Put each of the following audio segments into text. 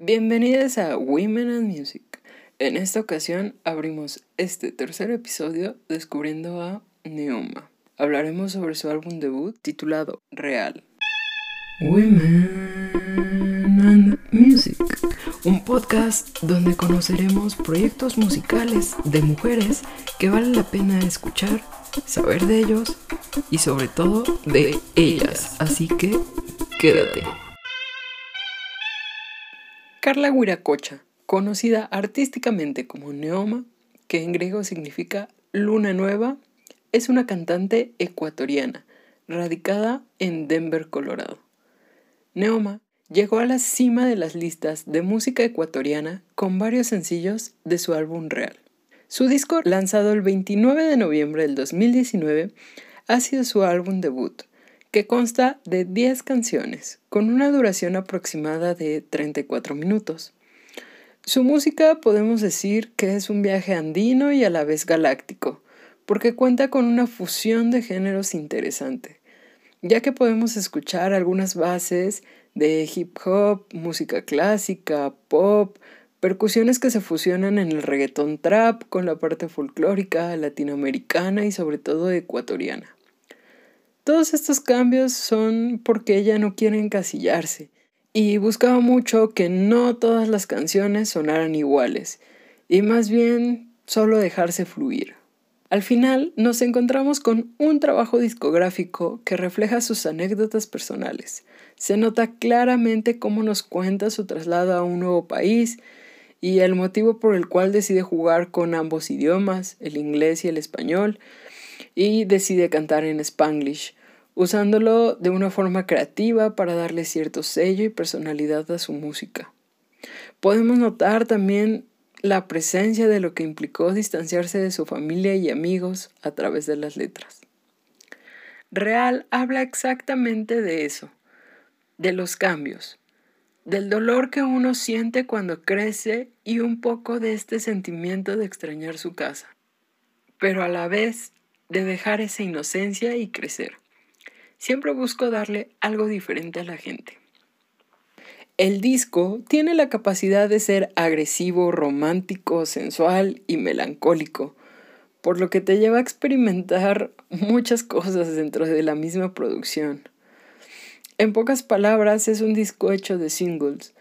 Bienvenidos a Women and Music. En esta ocasión abrimos este tercer episodio descubriendo a Neoma. Hablaremos sobre su álbum debut titulado Real. Women and Music, un podcast donde conoceremos proyectos musicales de mujeres que vale la pena escuchar, saber de ellos y sobre todo de ellas. Así que quédate. Carla Huiracocha conocida artísticamente como Neoma, que en griego significa luna nueva, es una cantante ecuatoriana, radicada en Denver, Colorado. Neoma llegó a la cima de las listas de música ecuatoriana con varios sencillos de su álbum real. Su disco, lanzado el 29 de noviembre del 2019, ha sido su álbum debut, que consta de 10 canciones, con una duración aproximada de 34 minutos. Su música podemos decir que es un viaje andino y a la vez galáctico, porque cuenta con una fusión de géneros interesante, ya que podemos escuchar algunas bases de hip hop, música clásica, pop, percusiones que se fusionan en el reggaeton trap con la parte folclórica, latinoamericana y sobre todo ecuatoriana. Todos estos cambios son porque ella no quiere encasillarse y buscaba mucho que no todas las canciones sonaran iguales, y más bien solo dejarse fluir. Al final nos encontramos con un trabajo discográfico que refleja sus anécdotas personales. Se nota claramente cómo nos cuenta su traslado a un nuevo país y el motivo por el cual decide jugar con ambos idiomas, el inglés y el español, y decide cantar en spanglish, usándolo de una forma creativa para darle cierto sello y personalidad a su música. Podemos notar también la presencia de lo que implicó distanciarse de su familia y amigos a través de las letras. Real habla exactamente de eso, de los cambios, del dolor que uno siente cuando crece y un poco de este sentimiento de extrañar su casa, pero a la vez de dejar esa inocencia y crecer. Siempre busco darle algo diferente a la gente. El disco tiene la capacidad de ser agresivo, romántico, sensual y melancólico, por lo que te lleva a experimentar muchas cosas dentro de la misma producción. En pocas palabras, es un disco hecho de singles,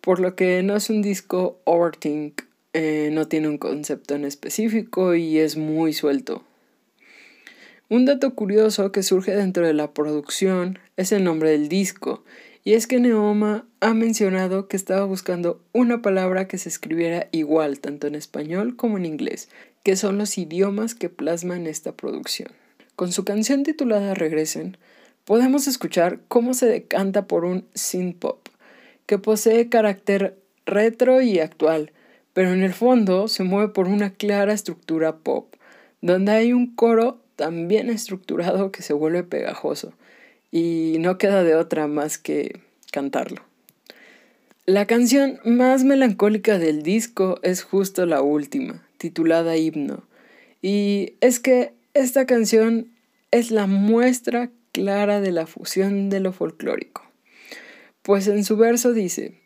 por lo que no es un disco overthink, eh, no tiene un concepto en específico y es muy suelto, un dato curioso que surge dentro de la producción es el nombre del disco, y es que Neoma ha mencionado que estaba buscando una palabra que se escribiera igual tanto en español como en inglés, que son los idiomas que plasman esta producción. Con su canción titulada Regresen, podemos escuchar cómo se decanta por un synth pop, que posee carácter retro y actual, pero en el fondo se mueve por una clara estructura pop, donde hay un coro tan bien estructurado que se vuelve pegajoso y no queda de otra más que cantarlo. La canción más melancólica del disco es justo la última, titulada Himno, y es que esta canción es la muestra clara de la fusión de lo folclórico, pues en su verso dice,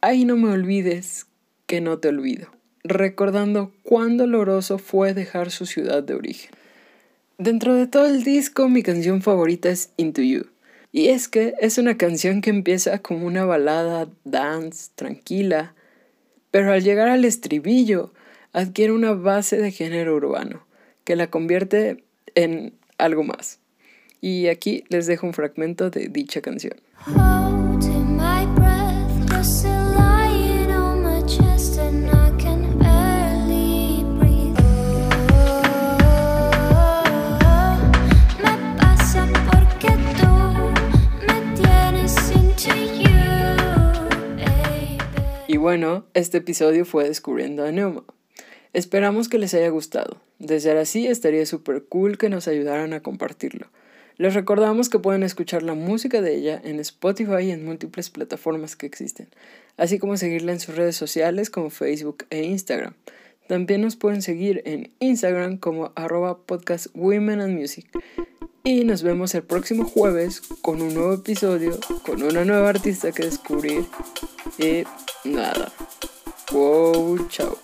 Ay no me olvides que no te olvido, recordando cuán doloroso fue dejar su ciudad de origen. Dentro de todo el disco, mi canción favorita es Into You. Y es que es una canción que empieza como una balada dance, tranquila, pero al llegar al estribillo adquiere una base de género urbano, que la convierte en algo más. Y aquí les dejo un fragmento de dicha canción. Bueno, este episodio fue Descubriendo a Neuma. Esperamos que les haya gustado. De ser así, estaría súper cool que nos ayudaran a compartirlo. Les recordamos que pueden escuchar la música de ella en Spotify y en múltiples plataformas que existen, así como seguirla en sus redes sociales como Facebook e Instagram. También nos pueden seguir en Instagram como arroba podcast Women and Music. Y nos vemos el próximo jueves con un nuevo episodio, con una nueva artista que descubrir Y nada. Wow, chao.